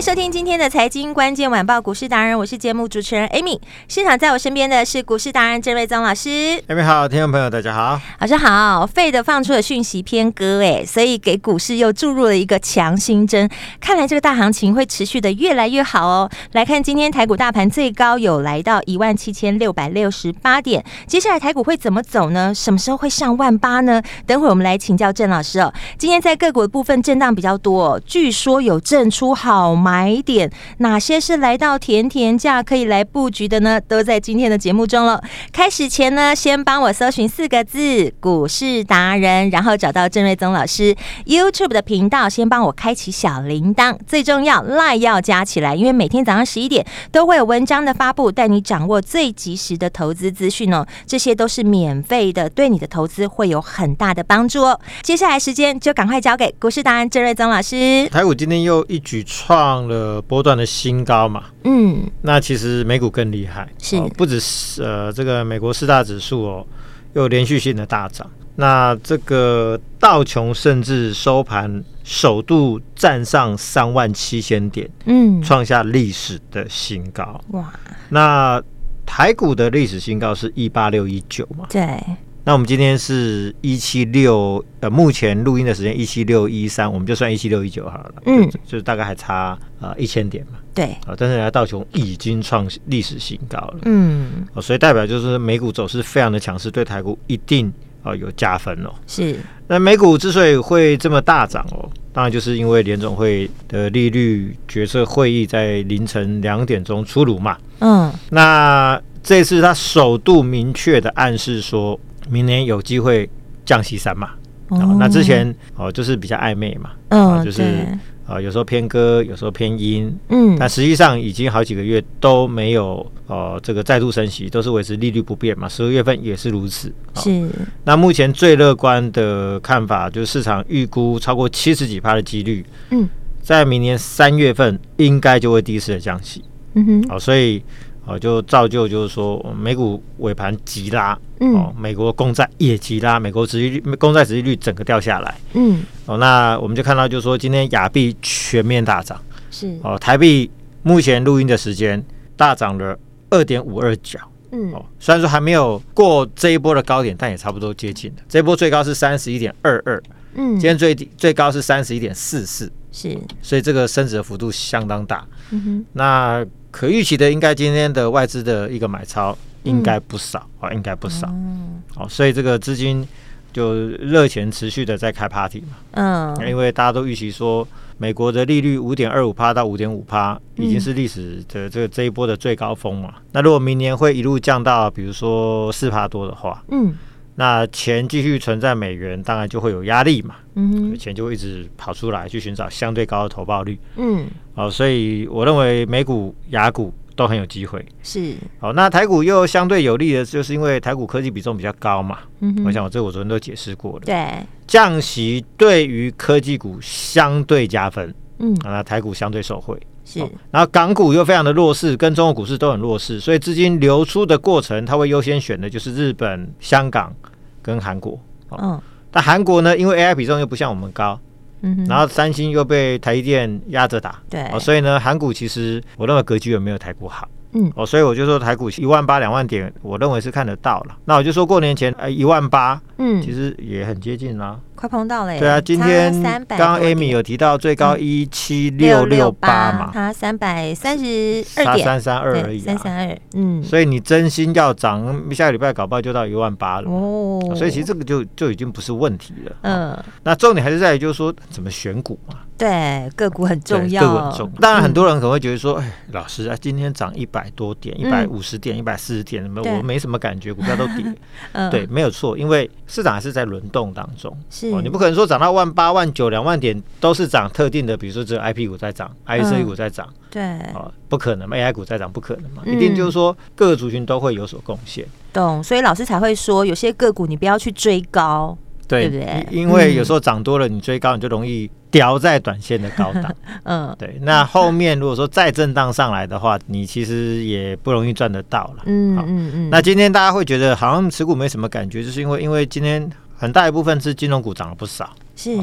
迎收听今天的财经关键晚报股市达人，我是节目主持人 Amy。现场在我身边的是股市达人郑瑞宗老师。Amy 好，听众朋友大家好，老师好。Fed 放出了讯息偏鸽，哎，所以给股市又注入了一个强心针。看来这个大行情会持续的越来越好哦。来看今天台股大盘最高有来到一万七千六百六十八点，接下来台股会怎么走呢？什么时候会上万八呢？等会我们来请教郑老师哦。今天在个股的部分震荡比较多，据说有震出好。买点哪些是来到甜甜价可以来布局的呢？都在今天的节目中了。开始前呢，先帮我搜寻四个字“股市达人”，然后找到郑瑞宗老师 YouTube 的频道，先帮我开启小铃铛。最重要，LINE 要加起来，因为每天早上十一点都会有文章的发布，带你掌握最及时的投资资讯哦。这些都是免费的，对你的投资会有很大的帮助哦。接下来时间就赶快交给股市达人郑瑞宗老师。台股今天又一举创。创了波段的新高嘛，嗯，那其实美股更厉害，是、哦、不止是呃这个美国四大指数哦，又连续性的大涨，那这个道琼甚至收盘首度站上三万七千点，嗯，创下历史的新高，哇，那台股的历史新高是一八六一九嘛，对。那我们今天是一七六，呃，目前录音的时间一七六一三，我们就算一七六一九好了，嗯，就，是大概还差呃一千点嘛，对，啊，但是来道琼已经创历史新高了，嗯，所以代表就是美股走势非常的强势，对台股一定啊有加分哦。是，那美股之所以会这么大涨哦，当然就是因为联总会的利率决策会议在凌晨两点钟出炉嘛，嗯，那这次他首度明确的暗示说。明年有机会降息三嘛，哦，那之前哦就是比较暧昧嘛，嗯，就是啊有时候偏歌，有时候偏音，嗯，但实际上已经好几个月都没有哦这个再度升息，都是维持利率不变嘛，十二月份也是如此，是。那目前最乐观的看法就是市场预估超过七十几趴的几率，嗯，在明年三月份应该就会第一次的降息，嗯哼，好，所以。哦，就造就就是说，美股尾盘急拉，嗯，哦，美国公债也急拉，美国殖利率、公债殖利率整个掉下来，嗯，哦，那我们就看到就是说，今天亚币全面大涨，是。哦，台币目前录音的时间大涨了二点五二角，嗯，哦，虽然说还没有过这一波的高点，但也差不多接近了。这一波最高是三十一点二二，嗯，今天最低最高是三十一点四四，是，所以这个升值的幅度相当大，那。可预期的，应该今天的外资的一个买超应该不少啊，嗯、应该不少。嗯，好，所以这个资金就热钱持续的在开 party 嘛。嗯，因为大家都预期说，美国的利率五点二五趴到五点五趴，已经是历史的这个这一波的最高峰嘛。嗯、那如果明年会一路降到，比如说四帕多的话，嗯。那钱继续存在美元，当然就会有压力嘛。嗯，钱就会一直跑出来去寻找相对高的投报率。嗯，好，所以我认为美股、雅股都很有机会。是，好，那台股又相对有利的，就是因为台股科技比重比较高嘛。嗯，我想我这我昨天都解释过了。对，降息对于科技股相对加分。嗯，那台股相对受惠。是，然后港股又非常的弱势，跟中国股市都很弱势，所以资金流出的过程，它会优先选的就是日本、香港。跟韩国，嗯，但韩国呢，因为 AI 比重又不像我们高，嗯，然后三星又被台积电压着打，对，哦，所以呢，韩股其实我认为格局有没有台股好，嗯，哦，所以我就说台股一万八两万点，我认为是看得到了。那我就说过年前，哎，一万八，嗯，其实也很接近啦，快碰到了。对啊，今天刚刚 Amy 有提到最高一七六六八嘛，它三百三十二点三三二而已，三三二。嗯，所以你真心要涨，下个礼拜搞不好就到一万八了。哦，所以其实这个就就已经不是问题了。嗯，那重点还是在于就是说怎么选股嘛。对，个股很重要，个股很重。当然，很多人可能会觉得说：“哎，老师啊，今天涨一百多点，一百五十点，一百四十点，我没什么感觉，股票都跌。”嗯对，没有错，因为市场还是在轮动当中。是，你不可能说涨到万八、万九、两万点都是涨特定的，比如说只有 IP 股在涨，IC 股在涨。对，哦，不可能，AI 股在涨，不可能嘛，一定就是说各个族群都会有所贡献。懂，所以老师才会说，有些个股你不要去追高。对，对对，因为有时候涨多了，你追高，你就容易掉在短线的高档。嗯，对。那后面如果说再震荡上来的话，你其实也不容易赚得到了。嗯嗯嗯。那今天大家会觉得好像持股没什么感觉，就是因为因为今天很大一部分是金融股涨了不少。是。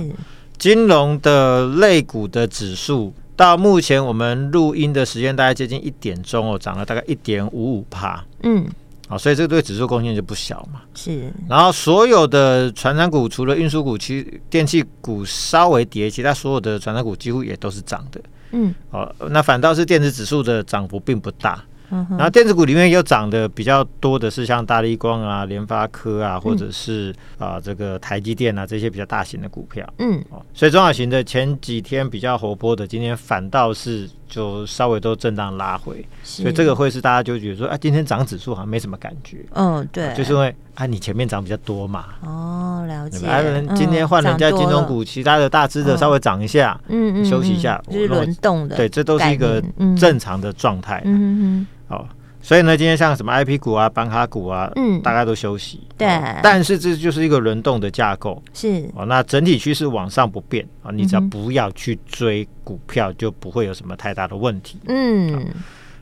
金融的类股的指数到目前我们录音的时间大概接近一点钟哦，涨了大概一点五五帕。嗯。好，所以这个对指数贡献就不小嘛。是，然后所有的传产股，除了运输股、其电器股稍微跌，其他所有的传产股几乎也都是涨的。嗯，好，那反倒是电子指数的涨幅并不大。然后电子股里面又涨的比较多的是像大力光啊、联发科啊，或者是啊这个台积电啊这些比较大型的股票。嗯，哦，所以中小型的前几天比较活泼的，今天反倒是就稍微都震荡拉回。所以这个会是大家就觉得说，啊，今天涨指数好像没什么感觉。嗯，对，就是因为啊你前面涨比较多嘛。哦，了解。啊，今天换人家金融股，其他的大只的稍微涨一下，嗯嗯，休息一下，就是轮动的。对，这都是一个正常的状态。嗯嗯。哦，所以呢，今天像什么 IP 股啊、板卡股啊，嗯，大概都休息。对，但是这就是一个轮动的架构。是。哦，那整体趋势往上不变啊，你只要不要去追股票，就不会有什么太大的问题。嗯，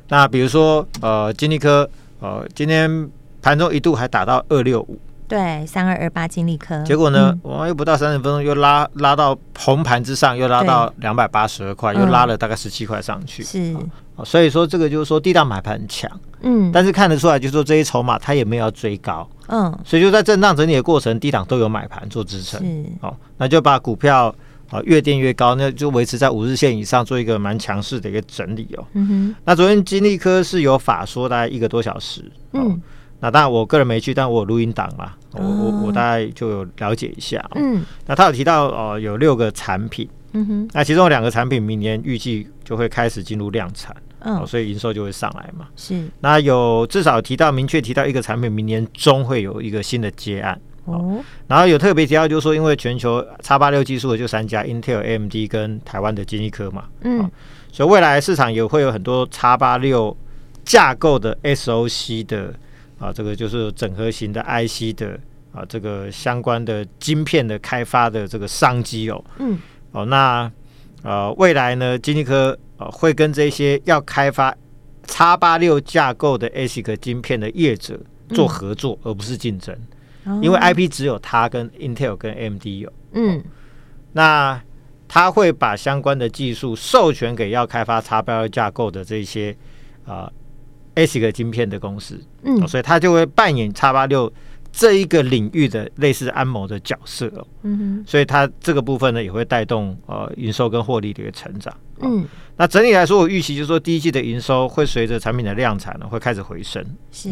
那比如说呃，金利科，呃，今天盘中一度还打到二六五。对，三二二八金利科，结果呢，我又不到三十分钟，又拉拉到红盘之上，又拉到两百八十二块，又拉了大概十七块上去。是，所以说这个就是说地大买盘很强，嗯，但是看得出来，就是说这些筹码它也没有要追高，嗯，所以就在震荡整理的过程，低档都有买盘做支撑，是，哦，那就把股票啊越垫越高，那就维持在五日线以上，做一个蛮强势的一个整理哦。嗯哼，那昨天金利科是有法说大概一个多小时，嗯。那当然，我个人没去，但我有录音档嘛，我我我大概就有了解一下。嗯，那他有提到哦，有六个产品，嗯哼，那其中两个产品明年预计就会开始进入量产，嗯，所以营收就会上来嘛。是，那有至少提到明确提到一个产品明年中会有一个新的接案哦，然后有特别提到就是说，因为全球叉八六技术的就三家，Intel、AMD 跟台湾的晶心科嘛，嗯，所以未来市场也会有很多叉八六架构的 SOC 的。啊，这个就是整合型的 IC 的啊，这个相关的晶片的开发的这个商机哦。嗯。哦，那呃，未来呢，金立科呃会跟这些要开发叉八六架构的 ASIC 晶片的业者做合作，嗯、而不是竞争。哦、因为 IP 只有它跟 Intel 跟 AMD 有。嗯。那他会把相关的技术授权给要开发叉八六架构的这些啊。呃 ASIC 晶片的公司，嗯，所以他就会扮演叉八六这一个领域的类似安谋的角色哦，嗯哼，所以它这个部分呢也会带动呃营收跟获利的一个成长，嗯，那整体来说，我预期就是说第一季的营收会随着产品的量产呢会开始回升，是，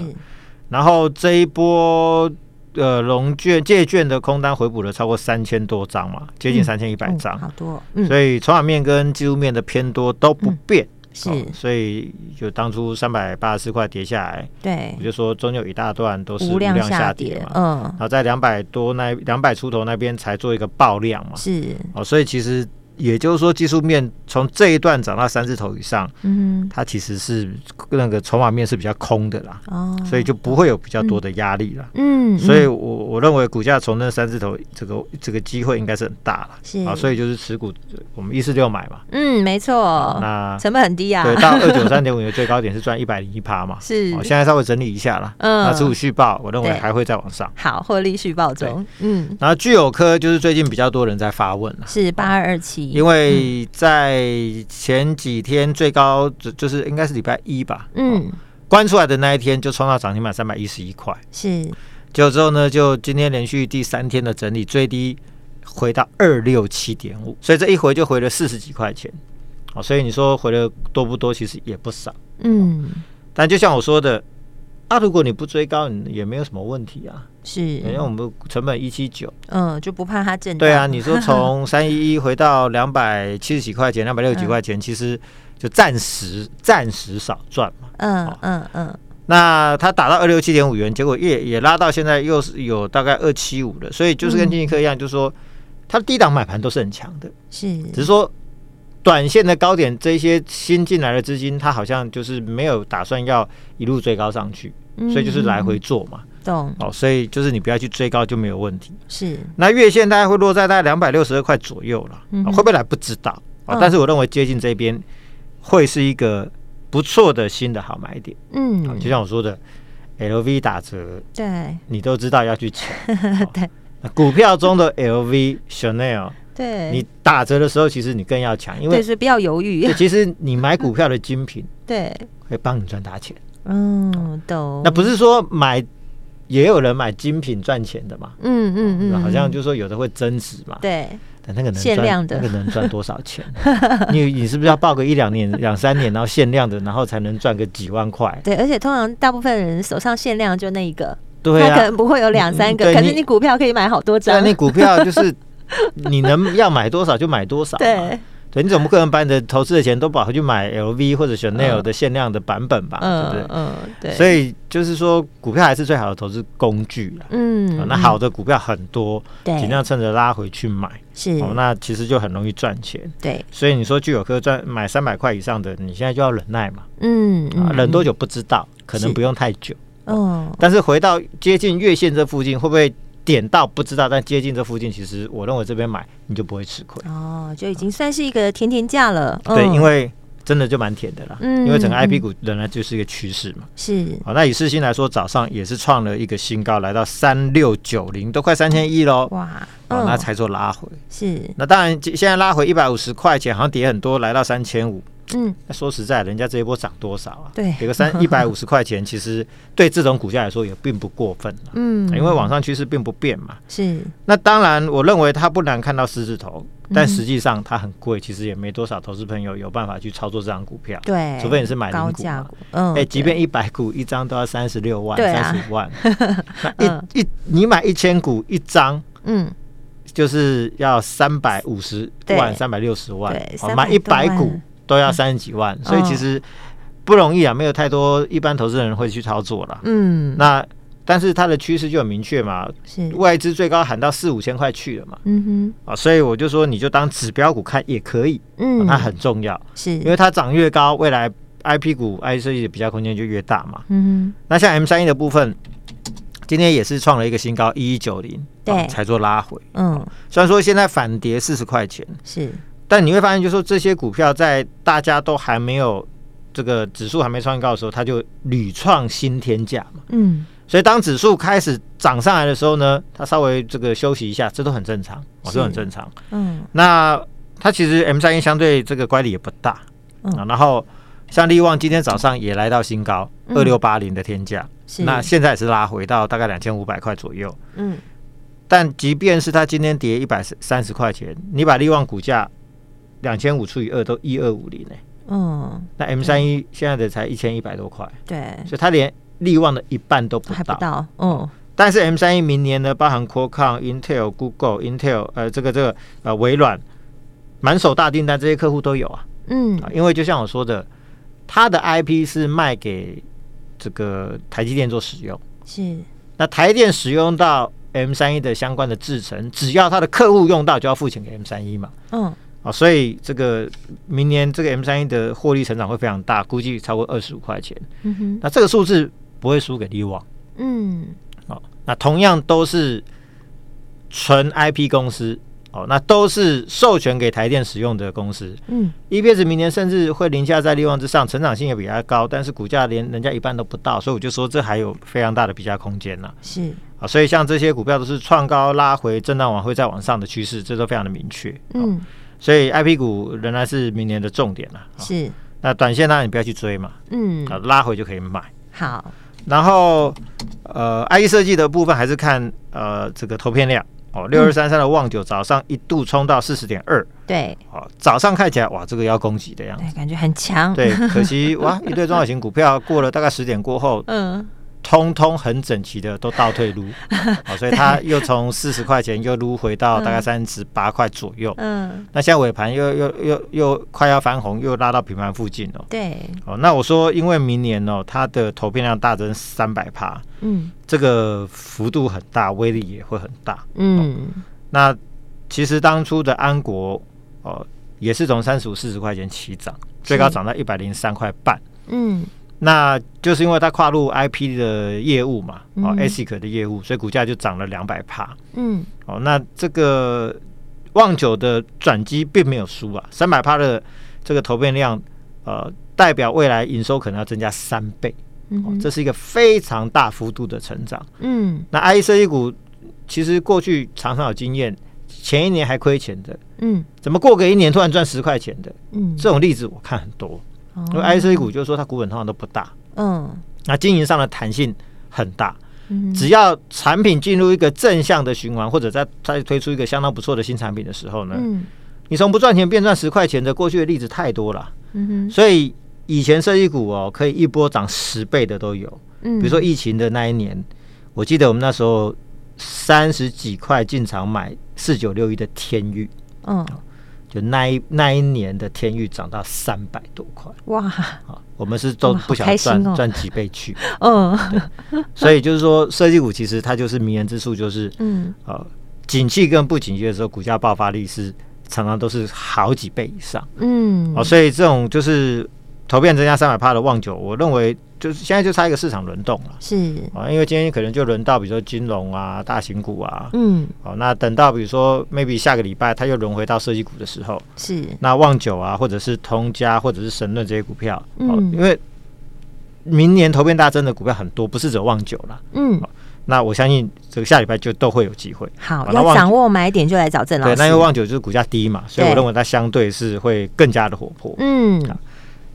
然后这一波呃融券借券的空单回补了超过三千多张嘛，接近三千一百张，好多，所以筹码面跟技术面的偏多都不变。是、哦，所以就当初三百八十四块跌下来，对，我就说中间有一大段都是无量下跌嘛，嗯，然后在两百多那两百出头那边才做一个爆量嘛，是，哦，所以其实。也就是说，技术面从这一段涨到三字头以上，嗯，它其实是那个筹码面是比较空的啦，哦，所以就不会有比较多的压力了，嗯，所以我我认为股价从那三字头这个这个机会应该是很大了，是。啊，所以就是持股我们一四六买嘛，嗯，没错，那成本很低啊，对，到二九三点五的最高点是赚一百零一趴嘛，是，现在稍微整理一下了，嗯，那持股续报，我认为还会再往上，好，获利续报中，嗯，然后聚友科就是最近比较多人在发问了，是八二二七。因为在前几天最高就就是应该是礼拜一吧，嗯，关出来的那一天就冲到涨停板三百一十一块，是，就之后呢，就今天连续第三天的整理，最低回到二六七点五，所以这一回就回了四十几块钱，哦，所以你说回的多不多？其实也不少，嗯。但就像我说的，啊，如果你不追高，你也没有什么问题啊。是，因为我们成本一七九，嗯，就不怕它震荡。对啊，你说从 三一一回到两百七十几块钱，两百六十几块钱，其实就暂时暂时少赚嘛。嗯嗯嗯。那它打到二六七点五元，结果也也拉到现在又是有大概二七五了，所以就是跟经济科一样，就是说它低档买盘都是很强的，是，只是说短线的高点，这些新进来的资金，它好像就是没有打算要一路追高上去，所以就是来回做嘛，懂？哦，所以就是你不要去追高就没有问题。是，那月线大概会落在大概两百六十二块左右了，嗯会不会来不知道啊，但是我认为接近这边会是一个。不错的新的好买点，嗯，就像我说的，LV 打折，对，你都知道要去抢，对，股票中的 LV、Chanel，对，你打折的时候，其实你更要抢，因为是不要犹豫。其实你买股票的精品，对，会帮你赚大钱，嗯，懂。那不是说买，也有人买精品赚钱的嘛，嗯嗯嗯，好像就是说有的会增值嘛，对。但那个能赚，限量的那个能赚多少钱？你你是不是要报个一两年、两三年，然后限量的，然后才能赚个几万块？对，而且通常大部分人手上限量就那一个，对啊，他可能不会有两三个，可是你股票可以买好多张。那，你股票就是你能要买多少就买多少。对。对，你总不可能把你的投资的钱都跑回去买 LV 或者 Chanel 的限量的版本吧？对不对？嗯，对。所以就是说，股票还是最好的投资工具了。嗯，那好的股票很多，尽量趁着拉回去买。是，哦，那其实就很容易赚钱。对，所以你说具有科赚买三百块以上的，你现在就要忍耐嘛。嗯，啊忍多久不知道，可能不用太久。嗯，但是回到接近月线这附近，会不会？点到不知道，但接近这附近，其实我认为这边买你就不会吃亏哦，就已经算是一个甜甜价了。嗯、对，因为真的就蛮甜的啦。嗯，因为整个 I P 股仍然就是一个趋势嘛。是。好，那以世新来说，早上也是创了一个新高，来到三六九零，都快三千亿喽。哇，哦，那才做拉回。是。那当然，现在拉回一百五十块钱，好像跌很多，来到三千五。嗯，那说实在，人家这一波涨多少啊？对，给个三 一百五十块钱，其实对这种股价来说也并不过分。嗯，因为往上趋势并不变嘛。是。那当然，我认为它不难看到狮子头，但实际上它很贵，其实也没多少投资朋友有办法去操作这张股票。对，除非你是买零股嘛。嗯。哎，即便一百股一张都要三十六万、三十五万。那一一你买一千股一张，嗯，就是要三百五十万、三百六十万。对，买一百股。都要三十几万，嗯、所以其实不容易啊，没有太多一般投资人会去操作了。嗯，那但是它的趋势就很明确嘛，是外资最高喊到四五千块去了嘛。嗯哼，啊，所以我就说你就当指标股看也可以，嗯、啊，它很重要，是因为它涨越高，未来 I P 股 I C 的比较空间就越大嘛。嗯哼，那像 M 三一的部分，今天也是创了一个新高一一九零，对，才做拉回。嗯，虽然说现在反跌四十块钱，是。但你会发现，就是说这些股票在大家都还没有这个指数还没创高的时候，它就屡创新天价嘛。嗯，所以当指数开始涨上来的时候呢，它稍微这个休息一下，这都很正常，哦，这很正常。嗯，那它其实 M 三一相对这个乖离也不大。嗯，然后像利旺今天早上也来到新高二六八零的天价，那现在也是拉回到大概两千五百块左右。嗯，但即便是它今天跌一百三十块钱，你把利旺股价两千五除以二都一二五零呢，嗯，那 M 三一现在的才一千一百多块，对，所以它连利旺的一半都不到，还不到，嗯，但是 M 三一明年呢，包含 Qualcomm、Intel、Google、Intel，呃，这个这个呃微软，满手大订单，这些客户都有啊，嗯，因为就像我说的，它的 IP 是卖给这个台积电做使用，是，那台电使用到 M 三一的相关的制程，只要它的客户用到，就要付钱给 M 三一嘛，嗯。啊，所以这个明年这个 M 三一的获利成长会非常大，估计超过二十五块钱。嗯哼，那这个数字不会输给力旺。嗯，好，那同样都是纯 IP 公司，哦，那都是授权给台电使用的公司。嗯，EPS 明年甚至会凌驾在利旺之上，成长性也比它高，但是股价连人家一半都不到，所以我就说这还有非常大的比价空间呢。是啊，所以像这些股票都是创高拉回，震荡完会再往上的趋势，这都非常的明确。嗯。所以 I P 股仍然是明年的重点了。是，那短线当然你不要去追嘛。嗯，啊拉回就可以买。好，然后呃，I E 设计的部分还是看呃这个投片量。哦，六二三三的旺九早上一度冲到四十点二，对，哦，早上看起来哇，这个要攻击的样子，感觉很强，对，可惜哇，一堆中小型股票过了大概十点过后，嗯。通通很整齐的都倒退撸，好，所以它又从四十块钱又撸回到大概三十八块左右。嗯，那现在尾盘又又又又快要翻红，又拉到平盘附近了。对，哦，那我说，因为明年哦，它的投片量大增三百趴，嗯，这个幅度很大，威力也会很大。嗯，那其实当初的安国哦，也是从三十五四十块钱起涨，最高涨到一百零三块半。嗯。那就是因为它跨入 IP 的业务嘛，哦，ASIC 的业务，所以股价就涨了两百帕。嗯，哦，那这个旺九的转机并没有输啊，三百帕的这个投变量，呃，代表未来营收可能要增加三倍，哦，这是一个非常大幅度的成长。嗯，那 I E C 股其实过去常常有经验，前一年还亏钱的，嗯，怎么过个一年突然赚十块钱的？嗯，这种例子我看很多。因为 IC 股就是说它股本通常都不大，嗯，那经营上的弹性很大，嗯，只要产品进入一个正向的循环，或者在再推出一个相当不错的新产品的时候呢，嗯，你从不赚钱变赚十块钱的过去的例子太多了，嗯哼，所以以前设计股哦可以一波涨十倍的都有，嗯，比如说疫情的那一年，我记得我们那时候三十几块进场买四九六一的天域，嗯。就那一那一年的天域涨到三百多块哇！啊，我们是都不想赚赚几倍去，嗯，所以就是说，设计股其实它就是迷人之处，就是嗯呃，景气跟不景气的时候，股价爆发力是常常都是好几倍以上，嗯，哦，所以这种就是。投片增加三百帕的旺九，我认为就是现在就差一个市场轮动了，是。啊，因为今天可能就轮到比如说金融啊、大型股啊，嗯，哦，那等到比如说 maybe 下个礼拜它又轮回到设计股的时候，是。那旺九啊，或者是通家或者是神盾这些股票，嗯，因为明年投片大增的股票很多，不是只有旺九了，嗯，那我相信这个下礼拜就都会有机会。好，要掌握买点就来找郑老师。对，那因为旺九就是股价低嘛，所以我认为它相对是会更加的活泼，嗯。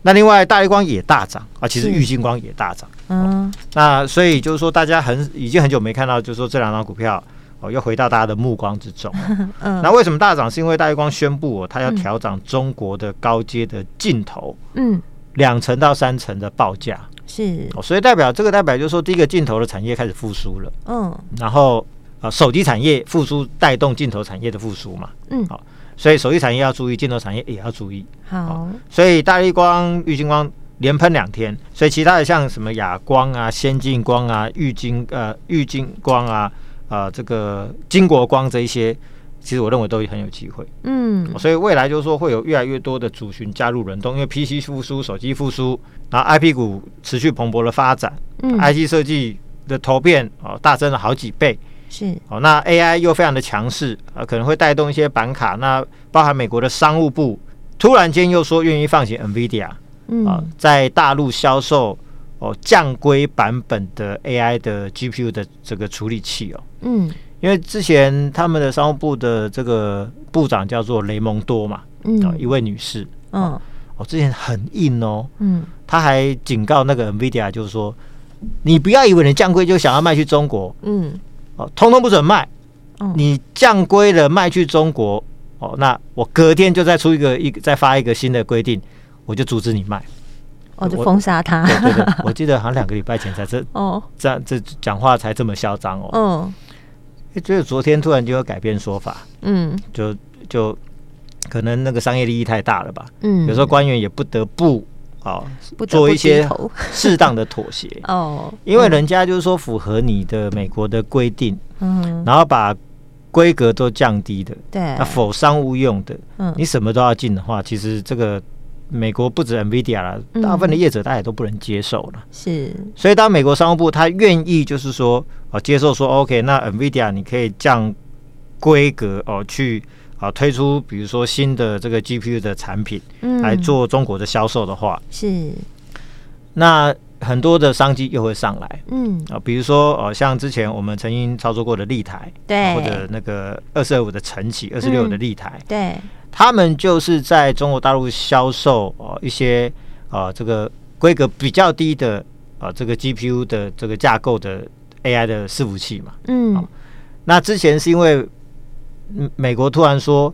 那另外，大立光也大涨啊，其实玉金光也大涨。嗯，那所以就是说，大家很已经很久没看到，就是说这两张股票哦，又回到大家的目光之中。嗯，那为什么大涨？是因为大立光宣布哦，它要调涨中国的高阶的镜头，嗯，两成到三成的报价。是，所以代表这个代表就是说，第一个镜头的产业开始复苏了。嗯，然后啊，手机产业复苏带动镜头产业的复苏嘛。嗯，好。所以手机产业要注意，镜头产业也要注意。好，哦、所以大立光、玉晶光连喷两天，所以其他的像什么亚光啊、先进光啊、玉晶呃、玉晶光啊、啊、呃、这个金国光这一些，其实我认为都很有机会。嗯，所以未来就是说会有越来越多的族群加入轮动，因为 PC 复苏、手机复苏，然后 IP 股持续蓬勃的发展，嗯，IC 设计的投片哦大增了好几倍。是。哦，那 AI 又非常的强势啊，可能会带动一些板卡。那包含美国的商务部突然间又说愿意放行 NVIDIA，嗯。啊，在大陆销售哦降规版本的 AI 的 GPU 的这个处理器哦，嗯，因为之前他们的商务部的这个部长叫做雷蒙多嘛，嗯，一位女士，嗯，哦，之前很硬哦，嗯，他还警告那个 NVIDIA，就是说你不要以为你降规就想要卖去中国，嗯。哦，通通不准卖！你降规了卖去中国，哦，那我隔天就再出一个一再发一个新的规定，我就阻止你卖，我就封杀他。对对对，我记得好像两个礼拜前才这哦，这样这讲话才这么嚣张哦。嗯，就是昨天突然就要改变说法，嗯，就就可能那个商业利益太大了吧？嗯，有时候官员也不得不。好，做一些适当的妥协。哦，因为人家就是说符合你的美国的规定，嗯，然后把规格都降低的，对，那否商务用的，嗯，你什么都要进的话，其实这个美国不止 NVIDIA 了，大部分的业者大家也都不能接受了，是，所以当美国商务部他愿意就是说啊接受说 OK，那 NVIDIA 你可以降规格哦去。好，推出比如说新的这个 GPU 的产品，嗯，来做中国的销售的话，是，那很多的商机又会上来，嗯，啊，比如说哦，像之前我们曾经操作过的立台，对，或者那个二十二五的晨起，二十六的立台，嗯，对，他们就是在中国大陆销售哦一些啊这个规格比较低的啊这个 GPU 的这个架构的 AI 的伺服器嘛，嗯，那之前是因为。美国突然说，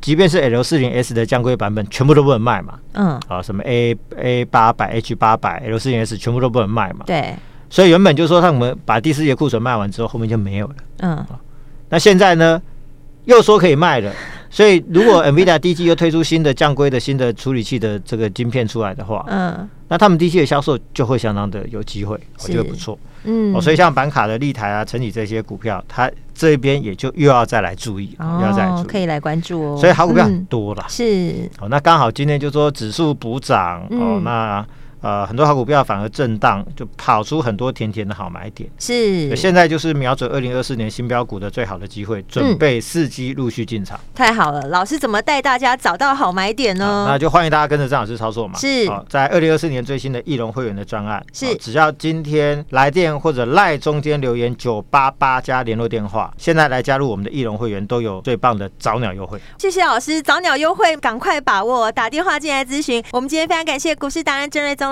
即便是 L 四零 S 的降规版本，全部都不能卖嘛。嗯，啊，什么 A A 八百、H 八百、L 四零 S 全部都不能卖嘛。对。所以原本就说他们把第四节库存卖完之后，后面就没有了。嗯。那现在呢，又说可以卖了。所以如果 NVIDIA 第一季又推出新的降规的新的处理器的这个晶片出来的话，嗯，那他们第一季的销售就会相当的有机会，我觉得不错。嗯，所以像板卡的立台啊、成体这些股票，它这边也就又要再来注意，又要再来注意，可以来关注哦。所以好股票很多了，是哦。那刚好今天就说指数补涨哦，那。呃，很多好股票反而震荡，就跑出很多甜甜的好买点。是，现在就是瞄准二零二四年新标股的最好的机会，准备伺机陆续进场。太好了，老师怎么带大家找到好买点呢？那就欢迎大家跟着张老师操作嘛。是，在二零二四年最新的翼龙会员的专案，是，只要今天来电或者赖中间留言九八八加联络电话，现在来加入我们的翼龙会员都有最棒的早鸟优惠。谢谢老师，早鸟优惠赶快把握，打电话进来咨询。我们今天非常感谢股市达人郑瑞宗。